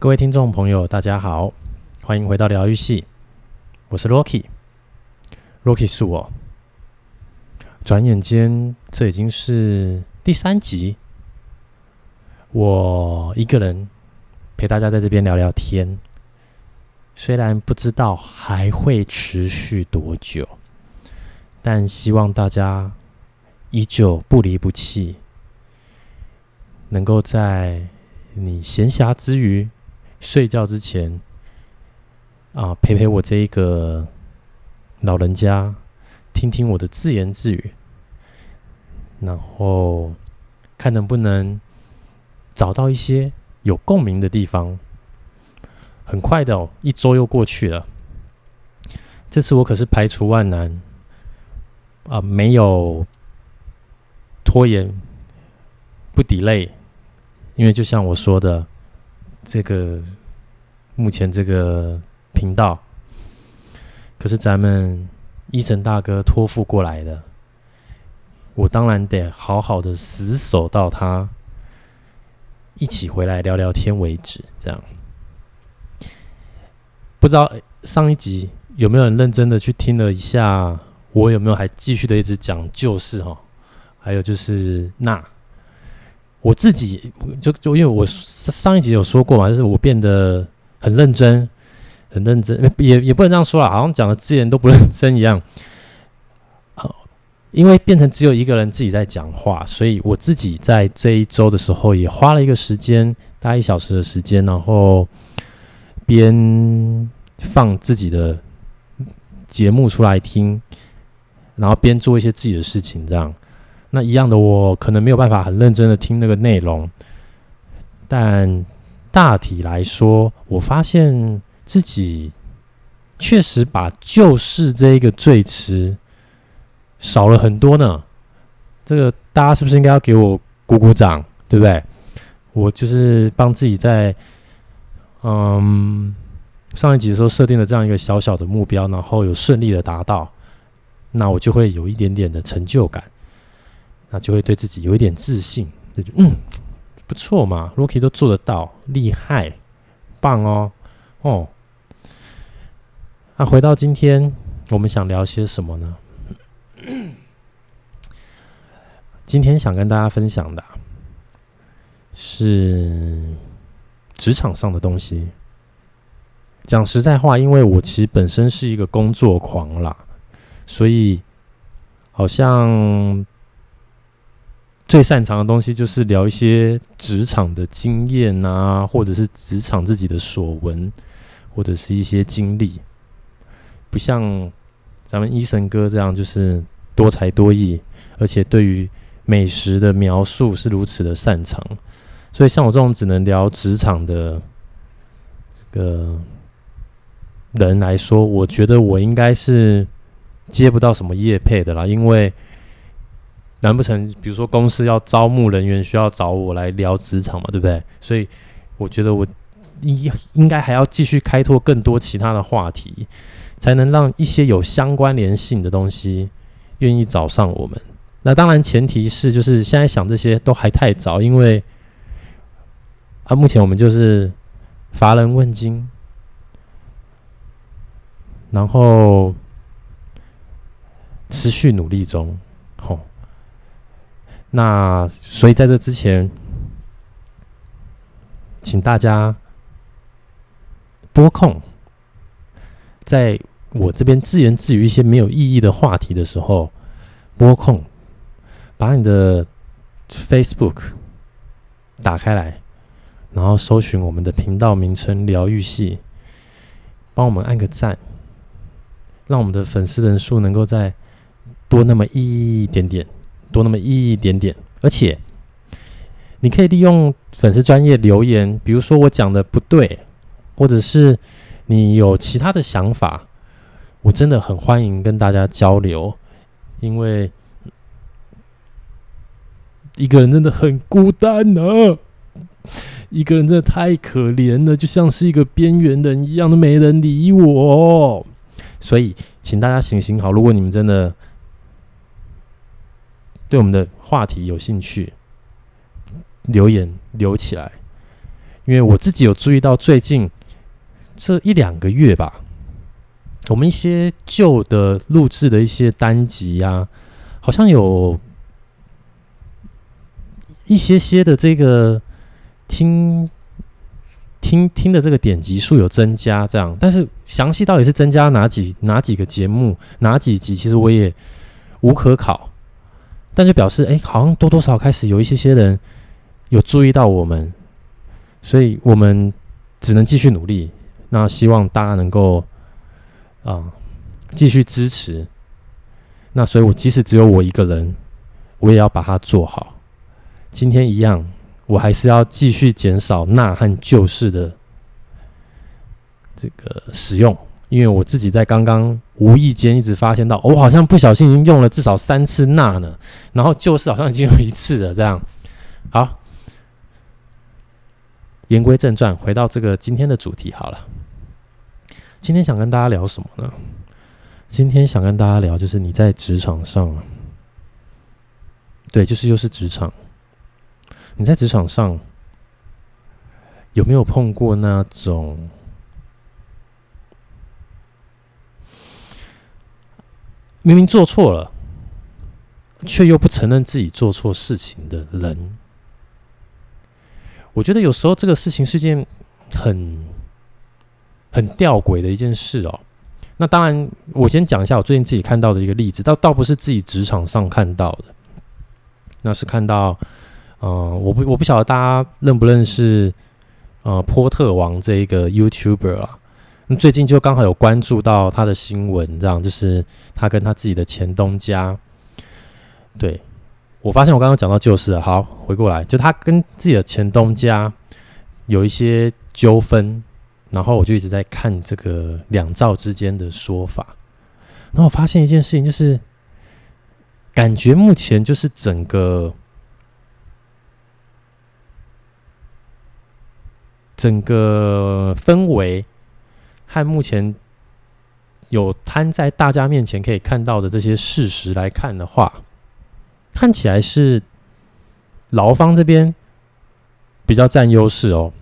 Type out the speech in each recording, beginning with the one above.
各位听众朋友，大家好，欢迎回到疗愈系，我是 Rocky，Rocky 是我。转眼间，这已经是第三集，我一个人陪大家在这边聊聊天，虽然不知道还会持续多久，但希望大家依旧不离不弃，能够在你闲暇之余、睡觉之前啊，陪陪我这一个老人家。听听我的自言自语，然后看能不能找到一些有共鸣的地方。很快的哦，一周又过去了。这次我可是排除万难啊，没有拖延，不 delay。因为就像我说的，这个目前这个频道，可是咱们。医生大哥托付过来的，我当然得好好的死守到他一起回来聊聊天为止。这样，不知道上一集有没有人认真的去听了一下？我有没有还继续的一直讲旧事哈？还有就是那我自己就就因为我上一集有说过嘛，就是我变得很认真。很认真，也也不能这样说啊，好像讲的字眼都不认真一样。好，因为变成只有一个人自己在讲话，所以我自己在这一周的时候也花了一个时间，大概一小时的时间，然后边放自己的节目出来听，然后边做一些自己的事情，这样。那一样的，我可能没有办法很认真的听那个内容，但大体来说，我发现。自己确实把“就是”这一个赘词少了很多呢。这个大家是不是应该要给我鼓鼓掌，对不对？我就是帮自己在嗯上一集的时候设定了这样一个小小的目标，然后有顺利的达到，那我就会有一点点的成就感，那就会对自己有一点自信，就嗯不错嘛，Rocky 都做得到，厉害，棒哦，哦。那回到今天，我们想聊些什么呢？今天想跟大家分享的是职场上的东西。讲实在话，因为我其实本身是一个工作狂啦，所以好像最擅长的东西就是聊一些职场的经验啊，或者是职场自己的所闻，或者是一些经历。不像咱们医生哥这样，就是多才多艺，而且对于美食的描述是如此的擅长。所以像我这种只能聊职场的这个人来说，我觉得我应该是接不到什么业配的啦。因为难不成比如说公司要招募人员，需要找我来聊职场嘛，对不对？所以我觉得我应应该还要继续开拓更多其他的话题。才能让一些有相关联性的东西愿意找上我们。那当然，前提是就是现在想这些都还太早，因为啊，目前我们就是乏人问津，然后持续努力中。吼，那所以在这之前，请大家拨空在。我这边自言自语一些没有意义的话题的时候，拨空把你的 Facebook 打开来，然后搜寻我们的频道名称“疗愈系”，帮我们按个赞，让我们的粉丝人数能够再多那么一点点，多那么一一点点。而且，你可以利用粉丝专业留言，比如说我讲的不对，或者是你有其他的想法。我真的很欢迎跟大家交流，因为一个人真的很孤单呢、一个人真的太可怜了，就像是一个边缘人一样，都没人理我。所以，请大家行行好，如果你们真的对我们的话题有兴趣，留言留起来，因为我自己有注意到最近这一两个月吧，我们一些旧的录制的一些单集呀、啊，好像有一些些的这个听。听听的这个点击数有增加，这样，但是详细到底是增加哪几哪几个节目哪几集，其实我也无可考。但就表示，哎，好像多多少少开始有一些些人有注意到我们，所以我们只能继续努力。那希望大家能够啊继续支持。那所以，我即使只有我一个人，我也要把它做好。今天一样。我还是要继续减少钠和旧式的这个使用，因为我自己在刚刚无意间一直发现到，我好像不小心已经用了至少三次钠呢，然后就是好像已经有一次了。这样，好，言归正传，回到这个今天的主题好了。今天想跟大家聊什么呢？今天想跟大家聊就是你在职场上，对，就是又是职场。你在职场上有没有碰过那种明明做错了，却又不承认自己做错事情的人？我觉得有时候这个事情是件很很吊诡的一件事哦。那当然，我先讲一下我最近自己看到的一个例子，倒倒不是自己职场上看到的，那是看到。呃，我不我不晓得大家认不认识呃波特王这一个 YouTuber 啊？最近就刚好有关注到他的新闻，这样就是他跟他自己的前东家。对，我发现我刚刚讲到就是，好，回过来，就他跟自己的前东家有一些纠纷，然后我就一直在看这个两造之间的说法，然后我发现一件事情，就是感觉目前就是整个。整个氛围和目前有摊在大家面前可以看到的这些事实来看的话，看起来是劳方这边比较占优势哦。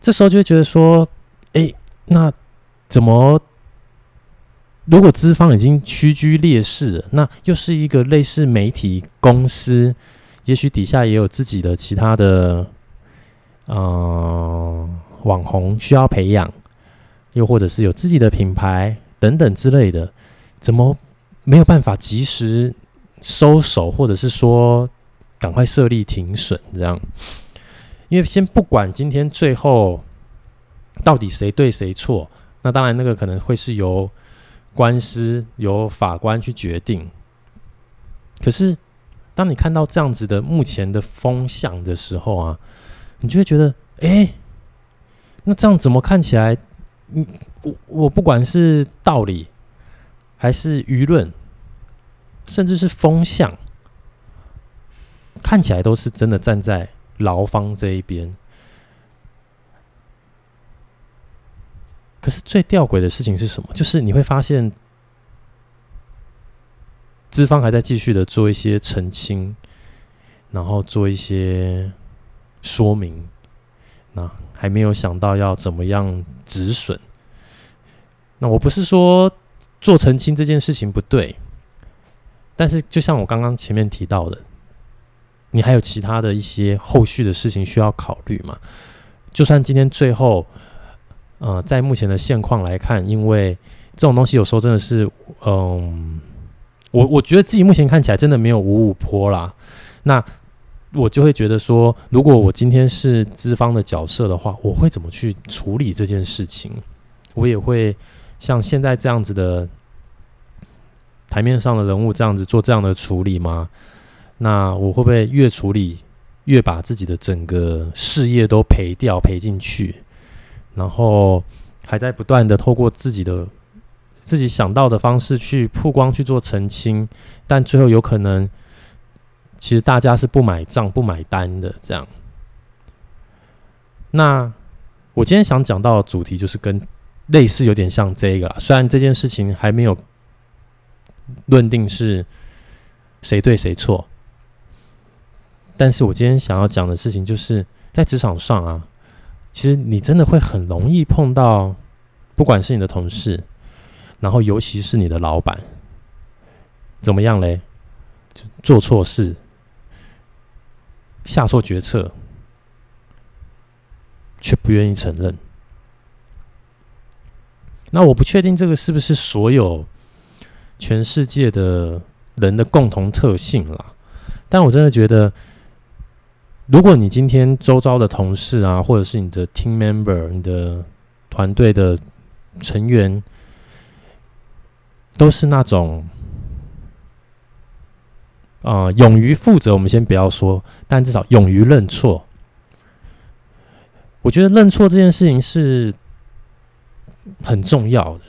这时候就会觉得说，哎，那怎么如果资方已经屈居劣势了，那又是一个类似媒体公司，也许底下也有自己的其他的。嗯、网红需要培养，又或者是有自己的品牌等等之类的，怎么没有办法及时收手，或者是说赶快设立停损这样？因为先不管今天最后到底谁对谁错，那当然那个可能会是由官司由法官去决定。可是当你看到这样子的目前的风向的时候啊。你就会觉得，哎、那这样怎么看起来？你我我不管是道理，还是舆论，甚至是风向，看起来都是真的站在劳方这一边。可是最吊诡的事情是什么？就是你会发现，资方还在继续的做一些澄清，然后做一些。说明，那还没有想到要怎么样止损。那我不是说做澄清这件事情不对，但是就像我刚刚前面提到的，你还有其他的一些后续的事情需要考虑嘛？就算今天最后，呃，在目前的现况来看，因为这种东西有时候真的是，嗯，我我觉得自己目前看起来真的没有五五坡啦。那。我就会觉得说，如果我今天是资方的角色的话，我会怎么去处理这件事情？我也会像现在这样子的台面上的人物这样子做这样的处理吗？那我会不会越处理越把自己的整个事业都赔掉赔进去？然后还在不断的透过自己的自己想到的方式去曝光去做澄清，但最后有可能。其实大家是不买账、不买单的，这样。那我今天想讲到的主题就是跟类似有点像这个啦，虽然这件事情还没有论定是谁对谁错，但是我今天想要讲的事情就是，在职场上啊，其实你真的会很容易碰到，不管是你的同事，然后尤其是你的老板，怎么样嘞？做错事，下错决策，却不愿意承认。那我不确定这个是不是所有全世界的人的共同特性啦，但我真的觉得，如果你今天周遭的同事啊，或者是你的 team member、你的团队的成员，都是那种，呃，勇于负责，我们先不要说，但至少勇于认错。我觉得认错这件事情是很重要的，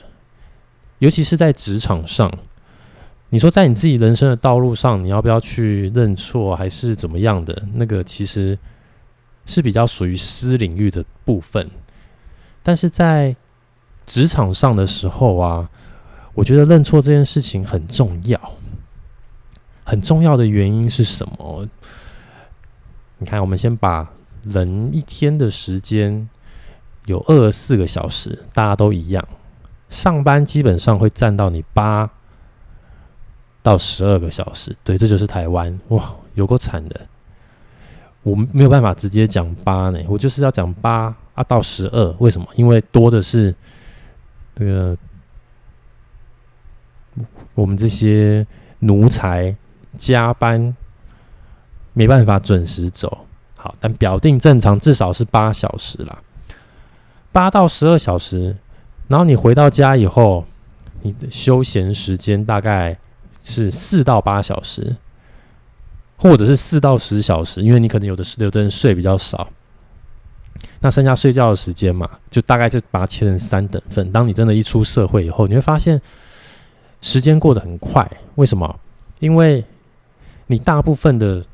尤其是在职场上。你说在你自己人生的道路上，你要不要去认错，还是怎么样的？那个其实是比较属于私领域的部分。但是在职场上的时候啊，我觉得认错这件事情很重要。很重要的原因是什么？你看，我们先把人一天的时间有二十四个小时，大家都一样，上班基本上会占到你八到十二个小时，对，这就是台湾哇，有够惨的。我们没有办法直接讲八呢，我就是要讲八啊到十二。为什么？因为多的是这个我们这些奴才加班没办法准时走。好，但表定正常至少是八小时啦，八到十二小时。然后你回到家以后，你的休闲时间大概。是四到八小时，或者是四到十小时，因为你可能有的是有的人睡比较少，那剩下睡觉的时间嘛，就大概就把它切成三等份。当你真的一出社会以后，你会发现时间过得很快。为什么？因为你大部分的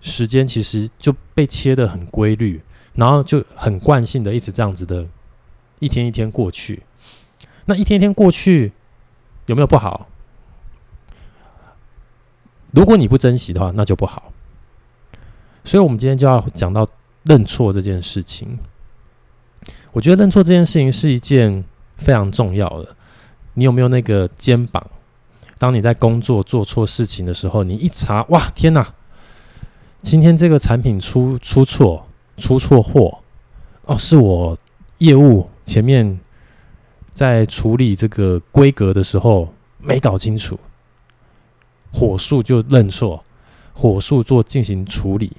时间其实就被切得很规律，然后就很惯性的一直这样子的，一天一天过去。那一天一天过去，有没有不好？如果你不珍惜的话，那就不好。所以，我们今天就要讲到认错这件事情。我觉得认错这件事情是一件非常重要的。你有没有那个肩膀？当你在工作做错事情的时候，你一查，哇，天哪！今天这个产品出出错，出错货，哦，是我业务前面在处理这个规格的时候没搞清楚。火速就认错，火速做进行处理，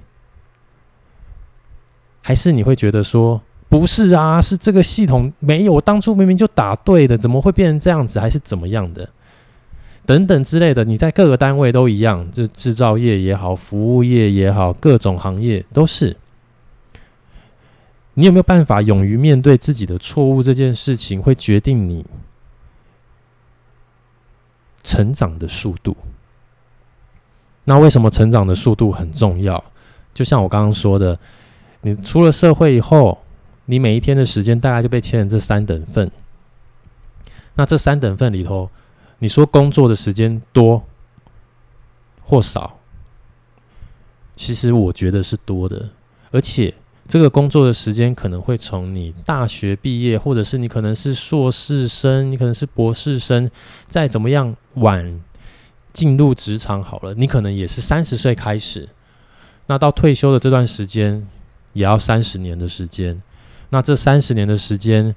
还是你会觉得说不是啊？是这个系统没有，我当初明明就打对的，怎么会变成这样子？还是怎么样的？等等之类的，你在各个单位都一样，就制造业也好，服务业也好，各种行业都是。你有没有办法勇于面对自己的错误？这件事情会决定你成长的速度。那为什么成长的速度很重要？就像我刚刚说的，你出了社会以后，你每一天的时间大概就被切成这三等份。那这三等份里头，你说工作的时间多或少，其实我觉得是多的。而且这个工作的时间可能会从你大学毕业，或者是你可能是硕士生，你可能是博士生，再怎么样晚。进入职场好了，你可能也是三十岁开始，那到退休的这段时间也要三十年的时间。那这三十年的时间，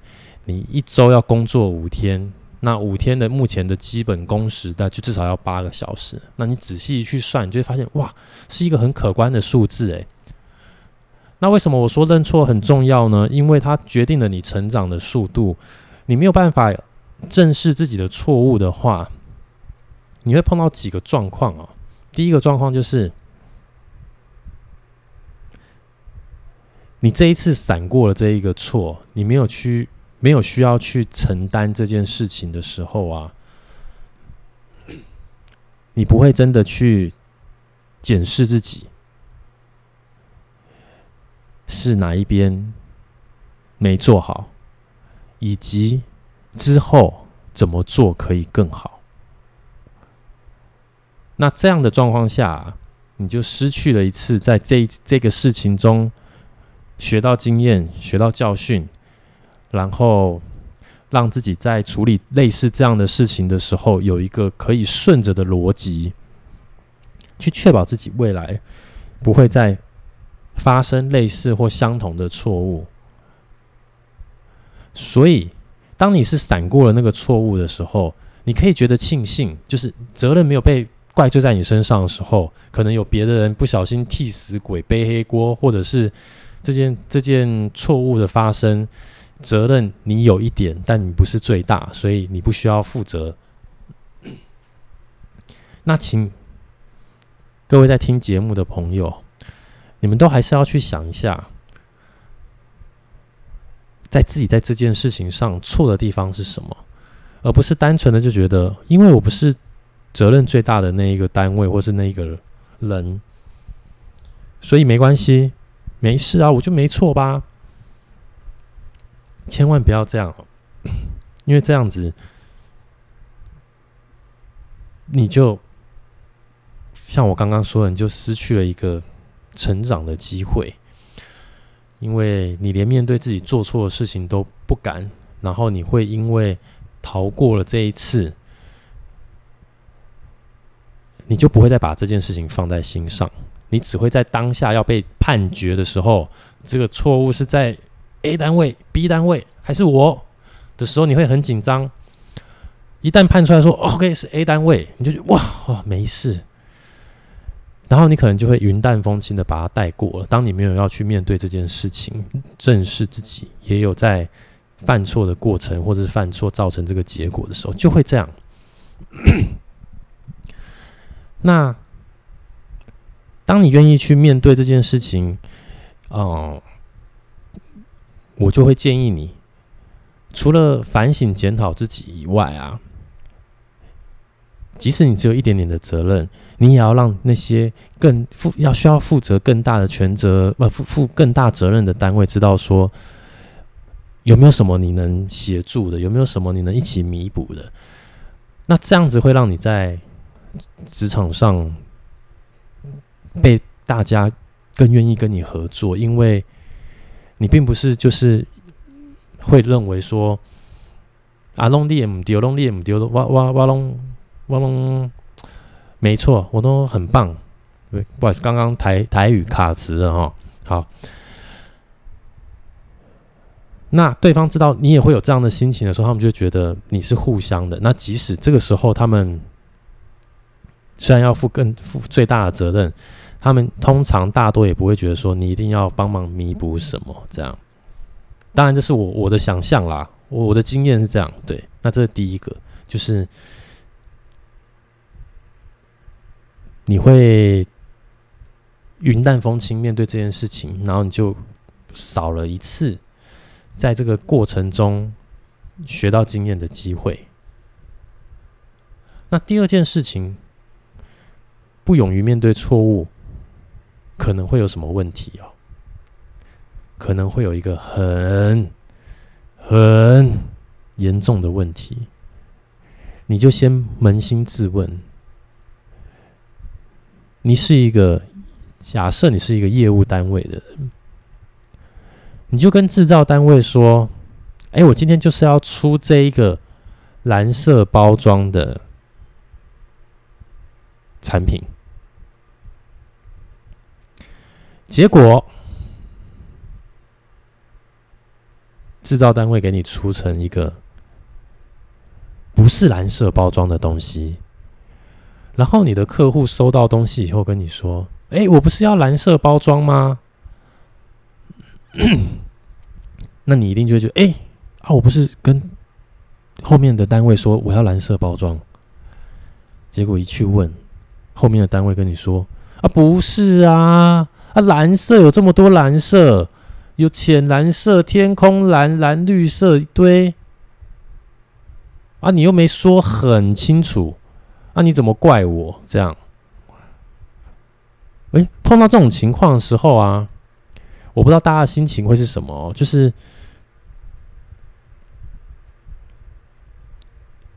你一周要工作五天，那五天的目前的基本工时，那就至少要八个小时。那你仔细去算，你就会发现，哇，是一个很可观的数字诶。那为什么我说认错很重要呢？因为它决定了你成长的速度。你没有办法正视自己的错误的话。你会碰到几个状况啊？第一个状况就是，你这一次闪过了这一个错，你没有去，没有需要去承担这件事情的时候啊，你不会真的去检视自己是哪一边没做好，以及之后怎么做可以更好。那这样的状况下，你就失去了一次在这这个事情中学到经验，学到教训，然后让自己在处理类似这样的事情的时候，有一个可以顺着的逻辑，去确保自己未来不会再发生类似或相同的错误。所以，当你是闪过了那个错误的时候，你可以觉得庆幸，就是责任没有被怪罪在你身上的时候，可能有别的人不小心替死鬼背黑锅，或者是这件这件错误的发生，责任你有一点，但你不是最大，所以你不需要负责。那请各位在听节目的朋友，你们都还是要去想一下。在自己在这件事情上错的地方是什么，而不是单纯的就觉得，因为我不是责任最大的那一个单位或是那一个人，所以没关系，没事啊，我就没错吧。千万不要这样，因为这样子你就像我刚刚说的，你就失去了一个成长的机会。因为你连面对自己做错的事情都不敢，然后你会因为逃过了这一次，你就不会再把这件事情放在心上。你只会在当下要被判决的时候，这个错误是在 A 单位、B 单位还是我的时候，你会很紧张。一旦判出来说 OK 是 A 单位，你就觉得哇哦没事。然后你可能就会云淡风轻的把它带过了。当你没有要去面对这件事情，正视自己也有在犯错的过程，或者是犯错造成这个结果的时候，就会这样。那当你愿意去面对这件事情，哦、嗯，我就会建议你，除了反省检讨自己以外啊。即使你只有一点点的责任，你也要让那些更负要需要负责更大的权责，不，负负更大责任的单位知道说，有没有什么你能协助的，有没有什么你能一起弥补的。那这样子会让你在职场上被大家更愿意跟你合作，因为你并不是就是会认为说，啊，弄你也唔丢，弄你也唔丢，哇哇哇弄。汪龙，没错，我都很棒。对，不好意思，刚刚台台语卡词了哈。好，那对方知道你也会有这样的心情的时候，他们就觉得你是互相的。那即使这个时候他们虽然要负更负最大的责任，他们通常大多也不会觉得说你一定要帮忙弥补什么这样。当然，这是我我的想象啦，我我的经验是这样。对，那这是第一个，就是。你会云淡风轻面对这件事情，然后你就少了一次在这个过程中学到经验的机会。那第二件事情，不勇于面对错误，可能会有什么问题哦？可能会有一个很很严重的问题，你就先扪心自问。你是一个假设，你是一个业务单位的人，你就跟制造单位说：“哎，我今天就是要出这一个蓝色包装的产品。”结果制造单位给你出成一个不是蓝色包装的东西。然后你的客户收到东西以后跟你说：“哎，我不是要蓝色包装吗？” 那你一定就会觉得：“哎，啊，我不是跟后面的单位说我要蓝色包装，结果一去问后面的单位跟你说：‘啊，不是啊，啊，蓝色有这么多蓝色，有浅蓝色、天空蓝、蓝绿色一堆，啊，你又没说很清楚。’”那、啊、你怎么怪我这样？诶，碰到这种情况的时候啊，我不知道大家的心情会是什么。就是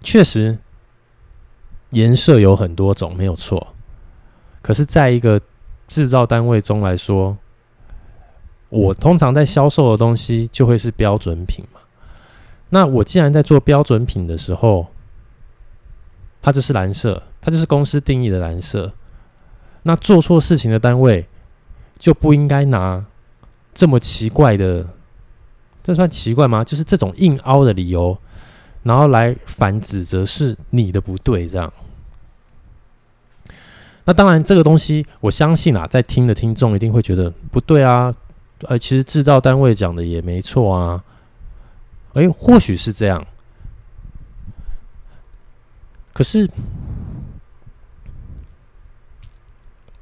确实颜色有很多种，没有错。可是，在一个制造单位中来说，我通常在销售的东西就会是标准品嘛。那我既然在做标准品的时候，它就是蓝色，它就是公司定义的蓝色。那做错事情的单位就不应该拿这么奇怪的，这算奇怪吗？就是这种硬凹的理由，然后来反指责是你的不对，这样。那当然，这个东西我相信啊，在听的听众一定会觉得不对啊。呃，其实制造单位讲的也没错啊。诶，或许是这样，可是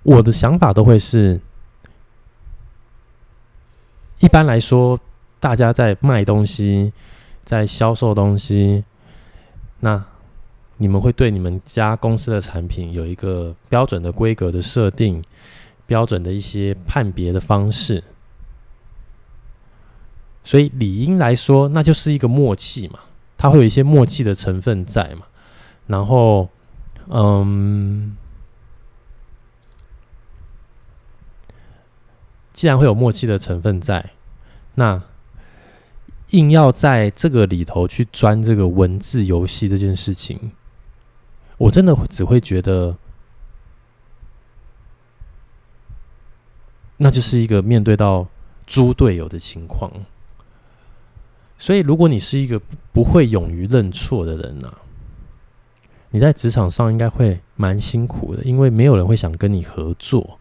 我的想法都会是，一般来说，大家在卖东西，在销售东西，那你们会对你们家公司的产品有一个标准的规格的设定，标准的一些判别的方式。所以理应来说，那就是一个默契嘛，它会有一些默契的成分在嘛。然后，嗯，既然会有默契的成分在，那硬要在这个里头去钻这个文字游戏这件事情，我真的只会觉得，那就是一个面对到猪队友的情况。所以，如果你是一个不会勇于认错的人呢、啊，你在职场上应该会蛮辛苦的，因为没有人会想跟你合作。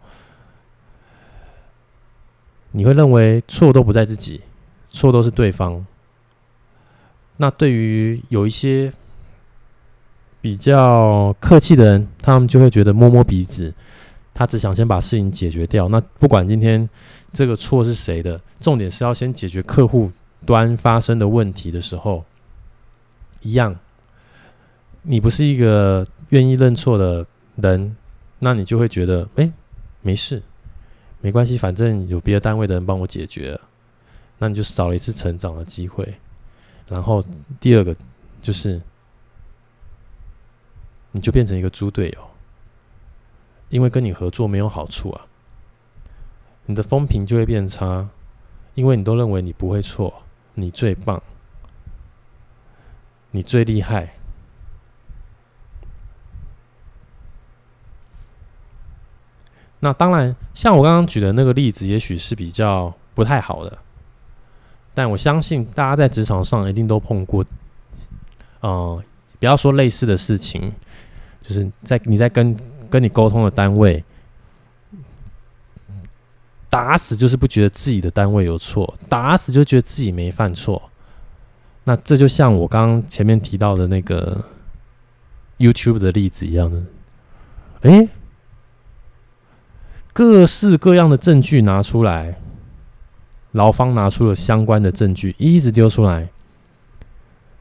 你会认为错都不在自己，错都是对方。那对于有一些比较客气的人，他们就会觉得摸摸鼻子，他只想先把事情解决掉。那不管今天这个错是谁的，重点是要先解决客户。端发生的问题的时候，一样，你不是一个愿意认错的人，那你就会觉得，哎，没事，没关系，反正有别的单位的人帮我解决了，那你就少了一次成长的机会。然后第二个就是，你就变成一个猪队友，因为跟你合作没有好处啊，你的风评就会变差，因为你都认为你不会错。你最棒，你最厉害。那当然，像我刚刚举的那个例子，也许是比较不太好的，但我相信大家在职场上一定都碰过。呃，不要说类似的事情，就是在你在跟跟你沟通的单位。打死就是不觉得自己的单位有错，打死就觉得自己没犯错。那这就像我刚刚前面提到的那个 YouTube 的例子一样的，诶，各式各样的证据拿出来，劳方拿出了相关的证据，一直丢出来，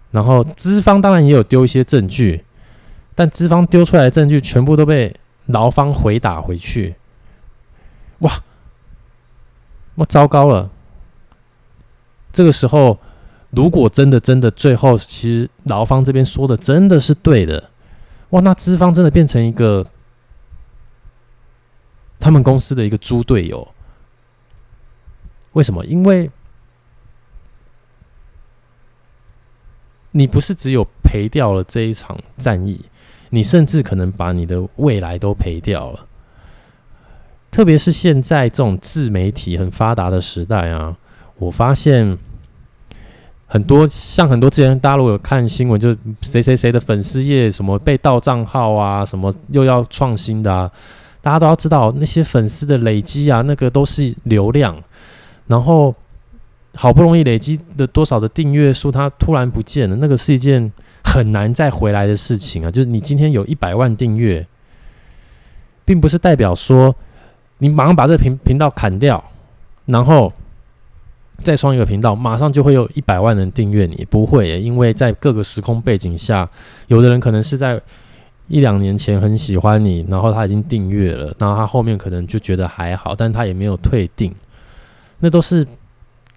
然后资方当然也有丢一些证据，但资方丢出来的证据全部都被劳方回打回去，哇！我糟糕了！这个时候，如果真的真的最后，其实劳方这边说的真的是对的，哇，那资方真的变成一个他们公司的一个猪队友。为什么？因为你不是只有赔掉了这一场战役，你甚至可能把你的未来都赔掉了。特别是现在这种自媒体很发达的时代啊，我发现很多像很多之前大家如果有看新闻，就谁谁谁的粉丝页什么被盗账号啊，什么又要创新的啊，大家都要知道那些粉丝的累积啊，那个都是流量，然后好不容易累积的多少的订阅数，它突然不见了，那个是一件很难再回来的事情啊。就是你今天有一百万订阅，并不是代表说。你马上把这频频道砍掉，然后再创一个频道，马上就会有一百万人订阅你。不会，因为在各个时空背景下，有的人可能是在一两年前很喜欢你，然后他已经订阅了，然后他后面可能就觉得还好，但他也没有退订。那都是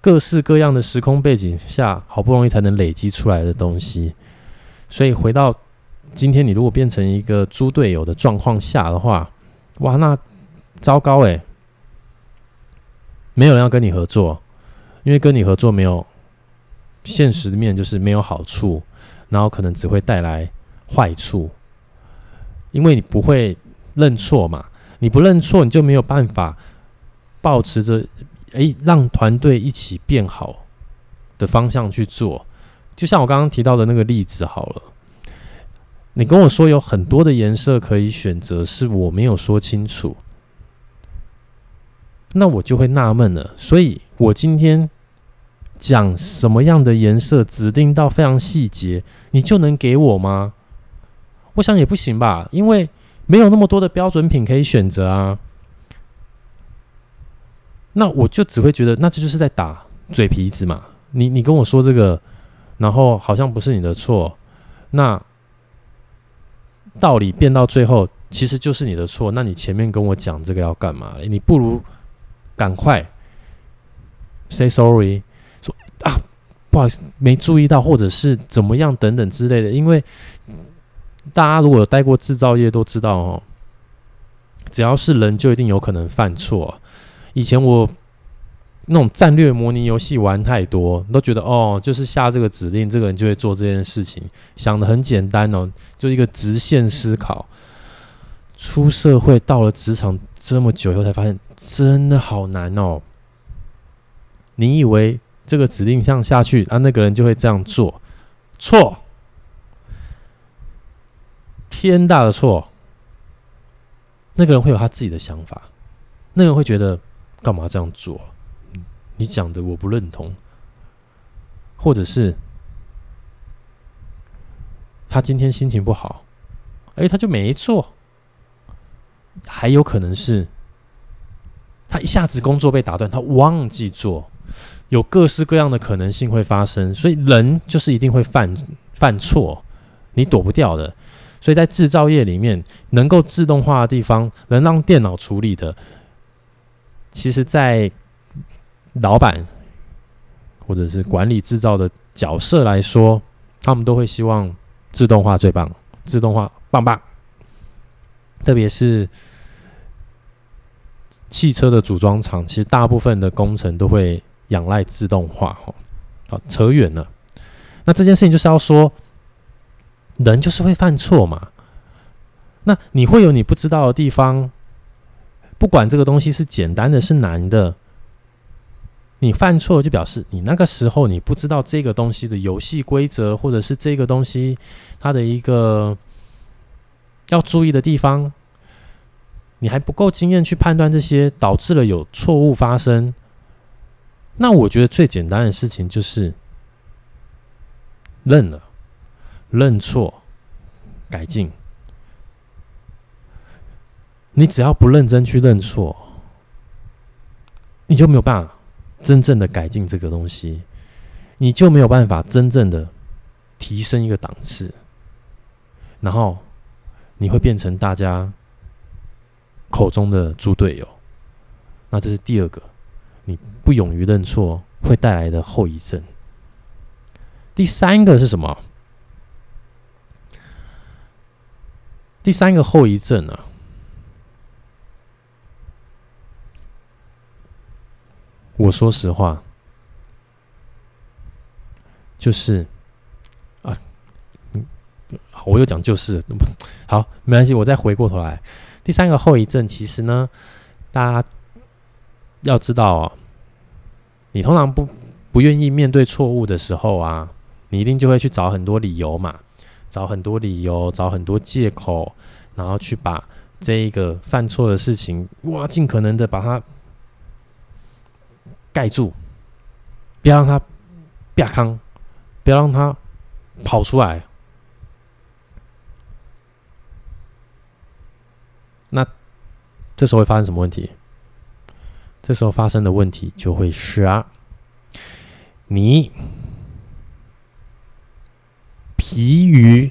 各式各样的时空背景下，好不容易才能累积出来的东西。所以回到今天，你如果变成一个猪队友的状况下的话，哇，那。糟糕哎！没有人要跟你合作，因为跟你合作没有现实的面，就是没有好处，然后可能只会带来坏处，因为你不会认错嘛，你不认错，你就没有办法保持着诶，让团队一起变好的方向去做。就像我刚刚提到的那个例子好了，你跟我说有很多的颜色可以选择，是我没有说清楚。那我就会纳闷了，所以我今天讲什么样的颜色，指定到非常细节，你就能给我吗？我想也不行吧，因为没有那么多的标准品可以选择啊。那我就只会觉得，那这就是在打嘴皮子嘛。你你跟我说这个，然后好像不是你的错，那道理变到最后，其实就是你的错。那你前面跟我讲这个要干嘛？你不如。赶快 say sorry，说啊，不好意思，没注意到，或者是怎么样等等之类的。因为大家如果有待过制造业，都知道哦，只要是人，就一定有可能犯错。以前我那种战略模拟游戏玩太多，都觉得哦，就是下这个指令，这个人就会做这件事情，想的很简单哦，就一个直线思考。出社会到了职场这么久以后，才发现。真的好难哦！你以为这个指令项下去啊，那个人就会这样做？错，天大的错！那个人会有他自己的想法，那个人会觉得干嘛这样做？你讲的我不认同，或者是他今天心情不好，哎，他就没做，还有可能是。他一下子工作被打断，他忘记做，有各式各样的可能性会发生，所以人就是一定会犯犯错，你躲不掉的。所以在制造业里面，能够自动化的地方，能让电脑处理的，其实，在老板或者是管理制造的角色来说，他们都会希望自动化最棒，自动化棒棒，特别是。汽车的组装厂其实大部分的工程都会仰赖自动化，哈，好，扯远了。那这件事情就是要说，人就是会犯错嘛。那你会有你不知道的地方，不管这个东西是简单的，是难的，你犯错就表示你那个时候你不知道这个东西的游戏规则，或者是这个东西它的一个要注意的地方。你还不够经验去判断这些，导致了有错误发生。那我觉得最简单的事情就是认了、认错、改进。你只要不认真去认错，你就没有办法真正的改进这个东西，你就没有办法真正的提升一个档次，然后你会变成大家。口中的猪队友，那这是第二个，你不勇于认错会带来的后遗症。第三个是什么？第三个后遗症啊，我说实话，就是啊，嗯，我又讲就是，好，没关系，我再回过头来。第三个后遗症，其实呢，大家要知道哦，你通常不不愿意面对错误的时候啊，你一定就会去找很多理由嘛，找很多理由，找很多借口，然后去把这一个犯错的事情，哇，尽可能的把它盖住，不要让它瘪康，不要让它跑出来。那这时候会发生什么问题？这时候发生的问题就会是啊，你疲于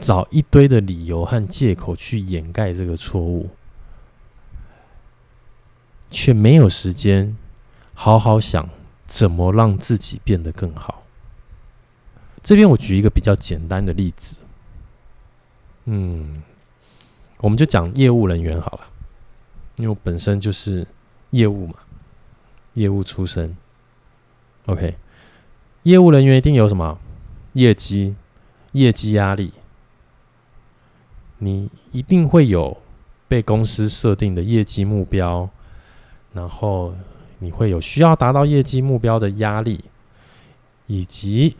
找一堆的理由和借口去掩盖这个错误，却没有时间好好想怎么让自己变得更好。这边我举一个比较简单的例子，嗯。我们就讲业务人员好了，因为我本身就是业务嘛。业务出身。OK，业务人员一定有什么业绩、业绩压力，你一定会有被公司设定的业绩目标，然后你会有需要达到业绩目标的压力，以及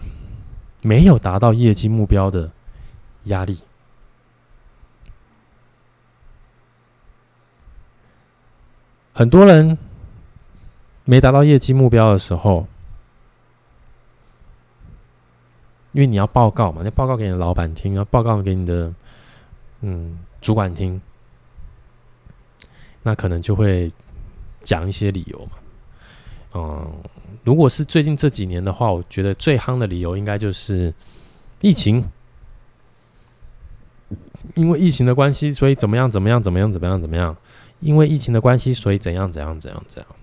没有达到业绩目标的压力。很多人没达到业绩目标的时候，因为你要报告嘛，你要报告给你的老板听，要报告给你的嗯主管听，那可能就会讲一些理由嘛。嗯，如果是最近这几年的话，我觉得最夯的理由应该就是疫情，因为疫情的关系，所以怎么样怎么样怎么样怎么样怎么样，因为疫情的关系，所以怎样怎样怎样怎样。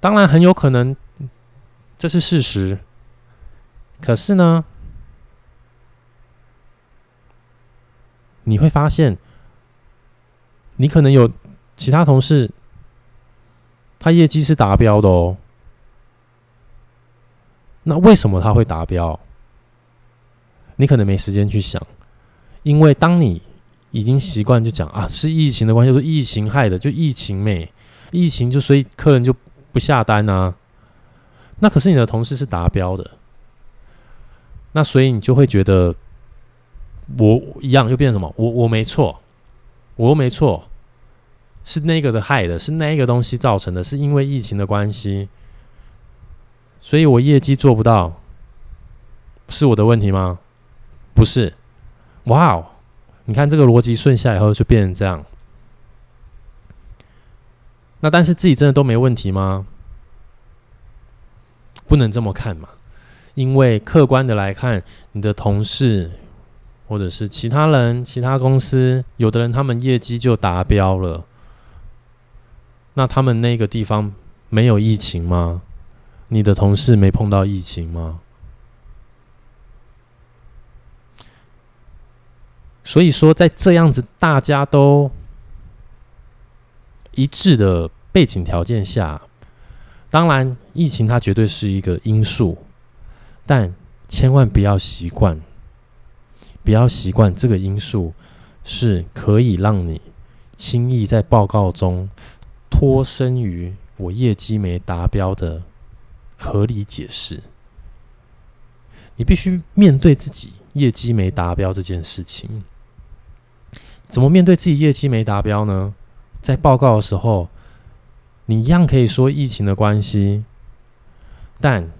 当然很有可能这是事实。可是呢，你会发现，你可能有其他同事，他业绩是达标的哦。那为什么他会达标？你可能没时间去想，因为当你已经习惯就讲啊，是疫情的关系，就是疫情害的，就疫情没疫情，就所以客人就不下单啊。那可是你的同事是达标的。那所以你就会觉得，我一样又变什么？我我没错，我又没错，是那个的害的，是那个东西造成的，是因为疫情的关系，所以我业绩做不到，是我的问题吗？不是。哇哦，你看这个逻辑顺下以后就变成这样。那但是自己真的都没问题吗？不能这么看嘛。因为客观的来看，你的同事或者是其他人、其他公司，有的人他们业绩就达标了，那他们那个地方没有疫情吗？你的同事没碰到疫情吗？所以说，在这样子大家都一致的背景条件下，当然疫情它绝对是一个因素。但千万不要习惯，不要习惯这个因素是可以让你轻易在报告中脱身于我业绩没达标的合理解释。你必须面对自己业绩没达标这件事情。怎么面对自己业绩没达标呢？在报告的时候，你一样可以说疫情的关系，但。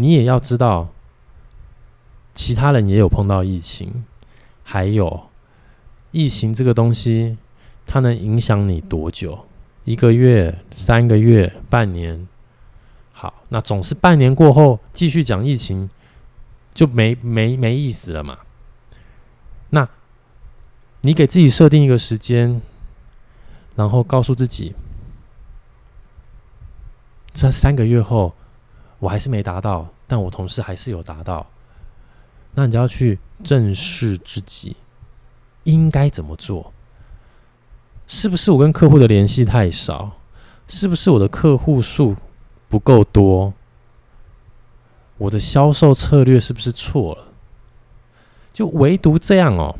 你也要知道，其他人也有碰到疫情，还有疫情这个东西，它能影响你多久？一个月、三个月、半年？好，那总是半年过后继续讲疫情，就没没没意思了嘛？那你给自己设定一个时间，然后告诉自己，这三个月后。我还是没达到，但我同事还是有达到。那你就要去正视自己应该怎么做？是不是我跟客户的联系太少？是不是我的客户数不够多？我的销售策略是不是错了？就唯独这样哦，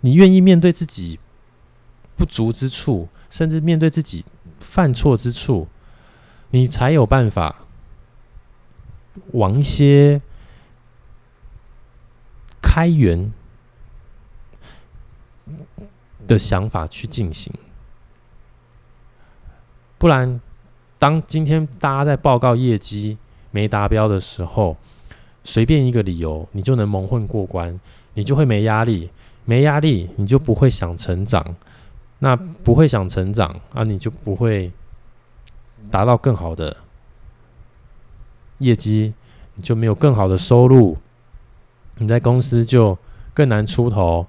你愿意面对自己不足之处，甚至面对自己犯错之处。你才有办法往一些开源的想法去进行，不然，当今天大家在报告业绩没达标的时候，随便一个理由，你就能蒙混过关，你就会没压力，没压力，你就不会想成长，那不会想成长啊，你就不会。达到更好的业绩，你就没有更好的收入，你在公司就更难出头，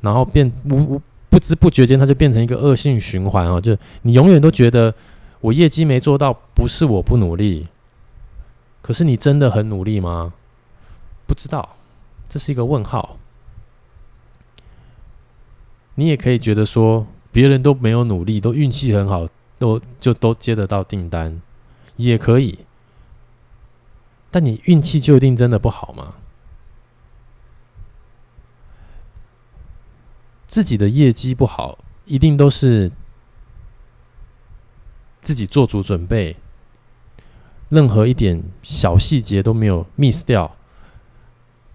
然后变无无不知不觉间，它就变成一个恶性循环哦。就你永远都觉得我业绩没做到，不是我不努力，可是你真的很努力吗？不知道，这是一个问号。你也可以觉得说，别人都没有努力，都运气很好。都就都接得到订单，也可以。但你运气就一定真的不好吗？自己的业绩不好，一定都是自己做足准备，任何一点小细节都没有 miss 掉，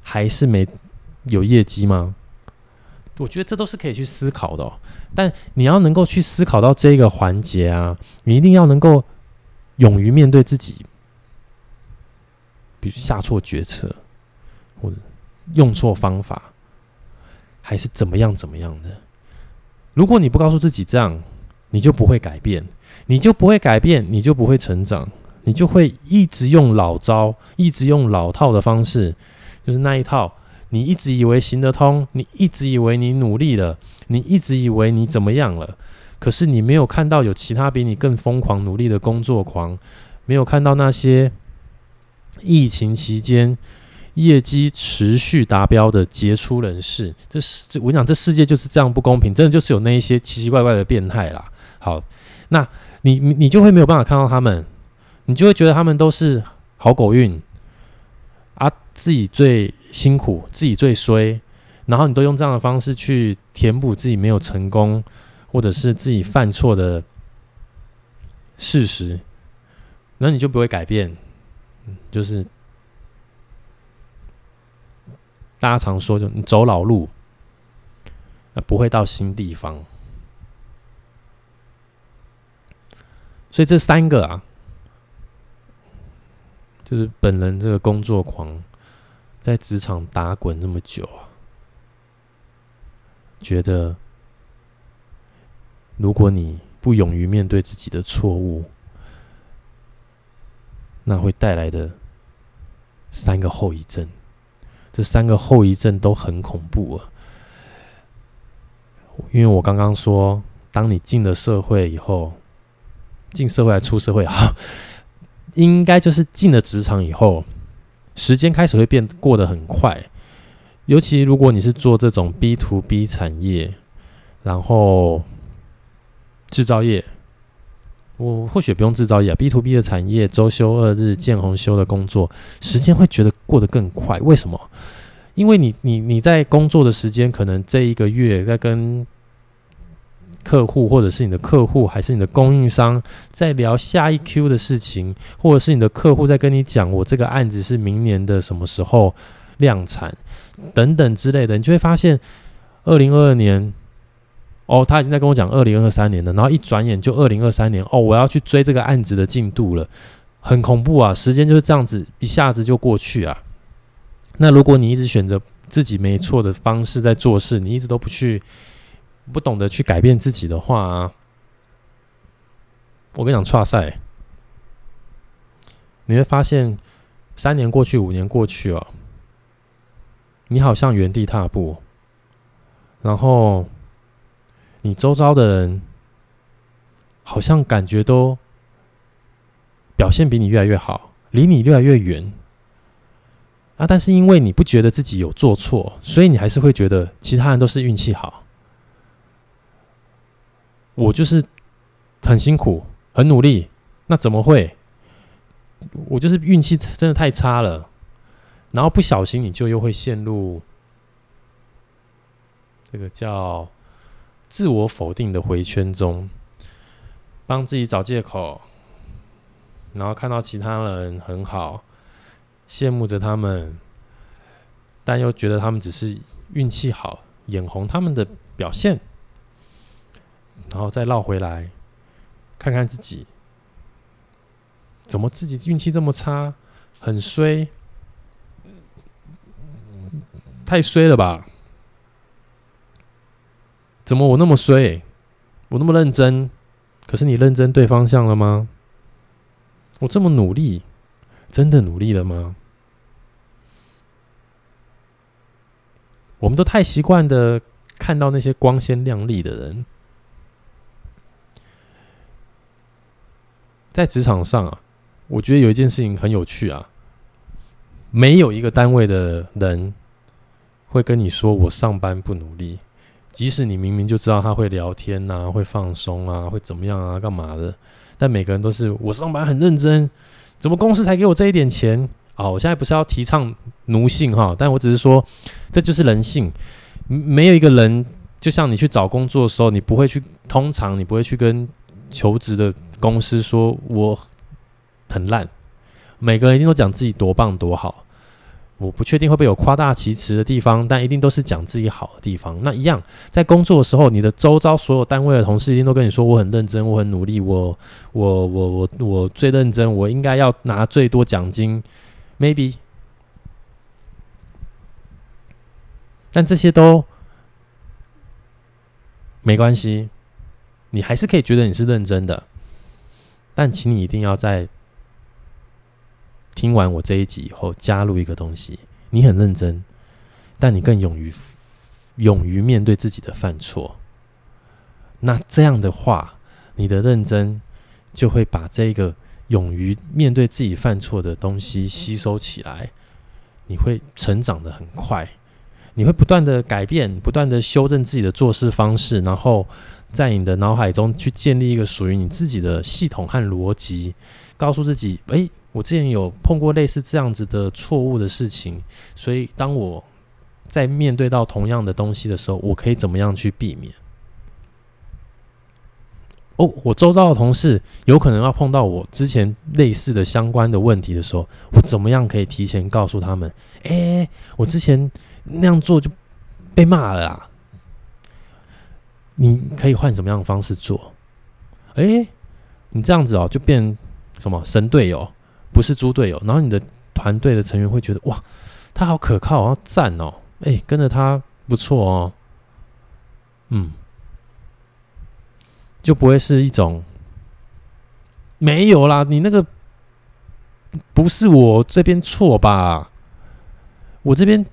还是没有业绩吗？我觉得这都是可以去思考的。但你要能够去思考到这个环节啊，你一定要能够勇于面对自己，比如下错决策，或者用错方法。还是怎么样怎么样的？如果你不告诉自己这样，你就不会改变，你就不会改变，你就不会成长，你就会一直用老招，一直用老套的方式，就是那一套。你一直以为行得通，你一直以为你努力了，你一直以为你怎么样了，可是你没有看到有其他比你更疯狂努力的工作狂，没有看到那些疫情期间。业绩持续达标的杰出人士，这是这我跟你讲，这世界就是这样不公平，真的就是有那一些奇奇怪怪的变态啦。好，那你你就会没有办法看到他们，你就会觉得他们都是好狗运啊，自己最辛苦，自己最衰，然后你都用这样的方式去填补自己没有成功，或者是自己犯错的事实，那你就不会改变，就是。大家常说，就你走老路，那不会到新地方。所以这三个啊，就是本人这个工作狂，在职场打滚那么久啊，觉得如果你不勇于面对自己的错误，那会带来的三个后遗症。这三个后遗症都很恐怖啊！因为我刚刚说，当你进了社会以后，进社会还出社会啊，应该就是进了职场以后，时间开始会变过得很快。尤其如果你是做这种 B to B 产业，然后制造业。我或许不用制造业，B to B 的产业，周休二日、见红休的工作，时间会觉得过得更快。为什么？因为你、你、你在工作的时间，可能这一个月在跟客户，或者是你的客户，还是你的供应商，在聊下一 Q 的事情，或者是你的客户在跟你讲，我这个案子是明年的什么时候量产，等等之类的，你就会发现，二零二二年。哦，他已经在跟我讲二零二三年了，然后一转眼就二零二三年。哦，我要去追这个案子的进度了，很恐怖啊！时间就是这样子，一下子就过去啊。那如果你一直选择自己没错的方式在做事，你一直都不去，不懂得去改变自己的话，我跟你讲，剉赛，你会发现三年过去，五年过去哦，你好像原地踏步，然后。你周遭的人好像感觉都表现比你越来越好，离你越来越远啊！但是因为你不觉得自己有做错，所以你还是会觉得其他人都是运气好。我就是很辛苦、很努力，那怎么会？我就是运气真的太差了，然后不小心你就又会陷入这个叫。自我否定的回圈中，帮自己找借口，然后看到其他人很好，羡慕着他们，但又觉得他们只是运气好，眼红他们的表现，然后再绕回来，看看自己，怎么自己运气这么差，很衰，太衰了吧？怎么我那么衰？我那么认真，可是你认真对方向了吗？我这么努力，真的努力了吗？我们都太习惯的看到那些光鲜亮丽的人，在职场上啊，我觉得有一件事情很有趣啊，没有一个单位的人会跟你说我上班不努力。即使你明明就知道他会聊天呐、啊，会放松啊，会怎么样啊，干嘛的？但每个人都是我上班很认真，怎么公司才给我这一点钱？哦，我现在不是要提倡奴性哈，但我只是说，这就是人性。没有一个人，就像你去找工作的时候，你不会去，通常你不会去跟求职的公司说我很烂。每个人一定都讲自己多棒多好。我不确定会不会有夸大其词的地方，但一定都是讲自己好的地方。那一样，在工作的时候，你的周遭所有单位的同事一定都跟你说我很认真，我很努力，我我我我我最认真，我应该要拿最多奖金，maybe。但这些都没关系，你还是可以觉得你是认真的。但请你一定要在。听完我这一集以后，加入一个东西，你很认真，但你更勇于勇于面对自己的犯错。那这样的话，你的认真就会把这个勇于面对自己犯错的东西吸收起来，你会成长得很快，你会不断的改变，不断的修正自己的做事方式，然后在你的脑海中去建立一个属于你自己的系统和逻辑，告诉自己，诶。我之前有碰过类似这样子的错误的事情，所以当我在面对到同样的东西的时候，我可以怎么样去避免？哦，我周遭的同事有可能要碰到我之前类似的相关的问题的时候，我怎么样可以提前告诉他们？哎，我之前那样做就被骂了啦。你可以换什么样的方式做？哎，你这样子哦，就变什么神队友？不是猪队友，然后你的团队的成员会觉得哇，他好可靠，好赞哦！哎，跟着他不错哦，嗯，就不会是一种没有啦，你那个不是我这边错吧？我这边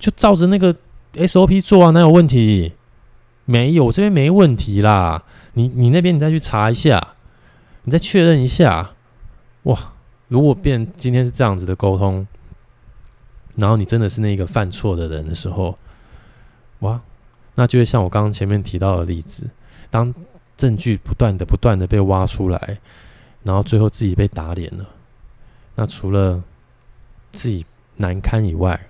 就照着那个 SOP 做啊，哪有问题？没有，我这边没问题啦。你你那边你再去查一下，你再确认一下，哇！如果变今天是这样子的沟通，然后你真的是那个犯错的人的时候，哇，那就会像我刚刚前面提到的例子，当证据不断的、不断的被挖出来，然后最后自己被打脸了，那除了自己难堪以外，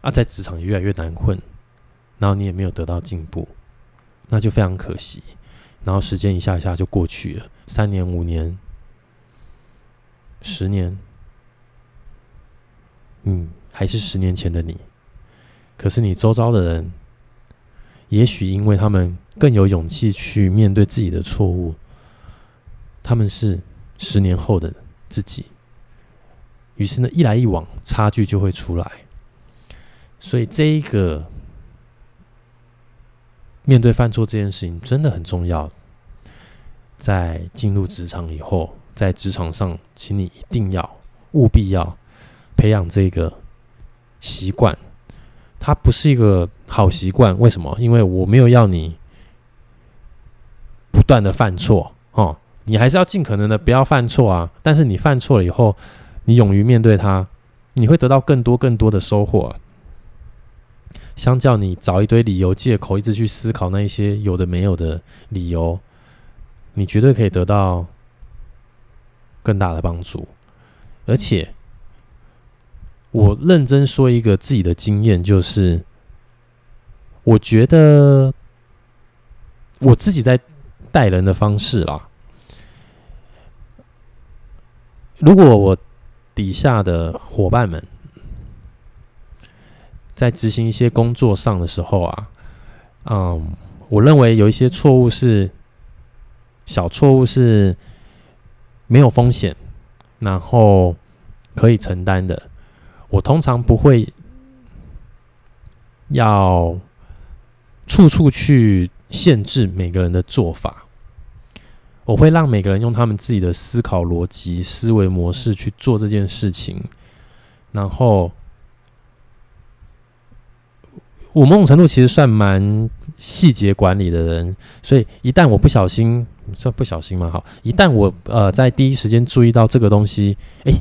啊，在职场也越来越难混，然后你也没有得到进步，那就非常可惜。然后时间一下一下就过去了，三年、五年。十年，嗯，还是十年前的你。可是你周遭的人，也许因为他们更有勇气去面对自己的错误，他们是十年后的自己。于是呢，一来一往，差距就会出来。所以，这一个面对犯错这件事情真的很重要。在进入职场以后。在职场上，请你一定要务必要培养这个习惯。它不是一个好习惯，为什么？因为我没有要你不断的犯错哦，你还是要尽可能的不要犯错啊。但是你犯错了以后，你勇于面对它，你会得到更多更多的收获。相较你找一堆理由借口，一直去思考那一些有的没有的理由，你绝对可以得到。更大的帮助，而且我认真说一个自己的经验，就是我觉得我自己在带人的方式啦，如果我底下的伙伴们在执行一些工作上的时候啊，嗯，我认为有一些错误是小错误是。没有风险，然后可以承担的，我通常不会要处处去限制每个人的做法。我会让每个人用他们自己的思考逻辑、思维模式去做这件事情。然后，我某种程度其实算蛮细节管理的人，所以一旦我不小心。算不小心嘛，好，一旦我呃在第一时间注意到这个东西，哎，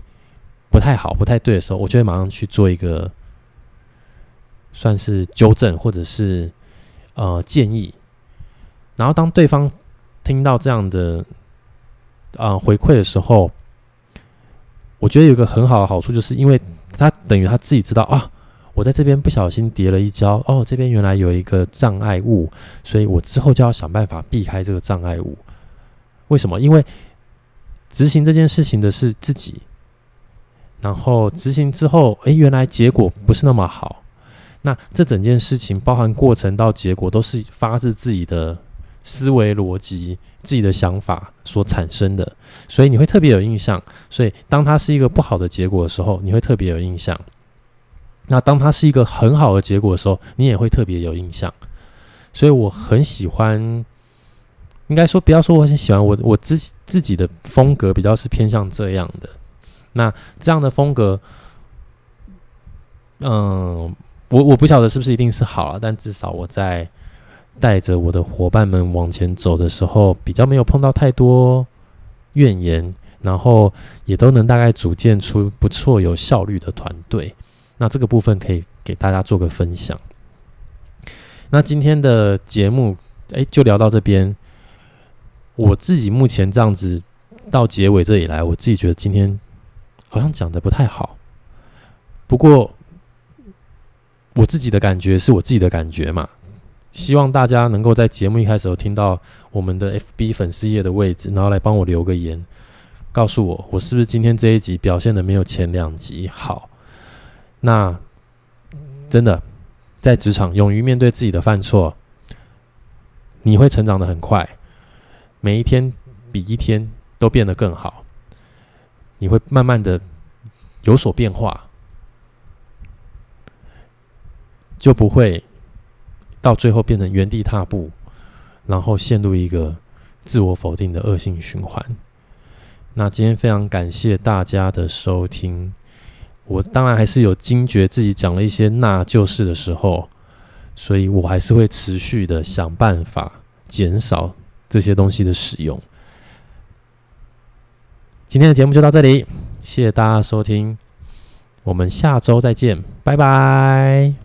不太好，不太对的时候，我就会马上去做一个算是纠正或者是呃建议。然后当对方听到这样的呃回馈的时候，我觉得有一个很好的好处，就是因为他等于他自己知道啊，我在这边不小心跌了一跤，哦，这边原来有一个障碍物，所以我之后就要想办法避开这个障碍物。为什么？因为执行这件事情的是自己，然后执行之后，诶，原来结果不是那么好。那这整件事情，包含过程到结果，都是发自自己的思维逻辑、自己的想法所产生的，所以你会特别有印象。所以，当它是一个不好的结果的时候，你会特别有印象。那当它是一个很好的结果的时候，你也会特别有印象。所以，我很喜欢。应该说，不要说我很喜欢我我自自己的风格，比较是偏向这样的。那这样的风格，嗯，我我不晓得是不是一定是好啊，但至少我在带着我的伙伴们往前走的时候，比较没有碰到太多怨言，然后也都能大概组建出不错有效率的团队。那这个部分可以给大家做个分享。那今天的节目，诶，就聊到这边。我自己目前这样子到结尾这里来，我自己觉得今天好像讲的不太好。不过我自己的感觉是我自己的感觉嘛，希望大家能够在节目一开始有听到我们的 FB 粉丝页的位置，然后来帮我留个言，告诉我我是不是今天这一集表现的没有前两集好。那真的在职场勇于面对自己的犯错，你会成长的很快。每一天比一天都变得更好，你会慢慢的有所变化，就不会到最后变成原地踏步，然后陷入一个自我否定的恶性循环。那今天非常感谢大家的收听，我当然还是有惊觉自己讲了一些那就是的时候，所以我还是会持续的想办法减少。这些东西的使用。今天的节目就到这里，谢谢大家收听，我们下周再见，拜拜。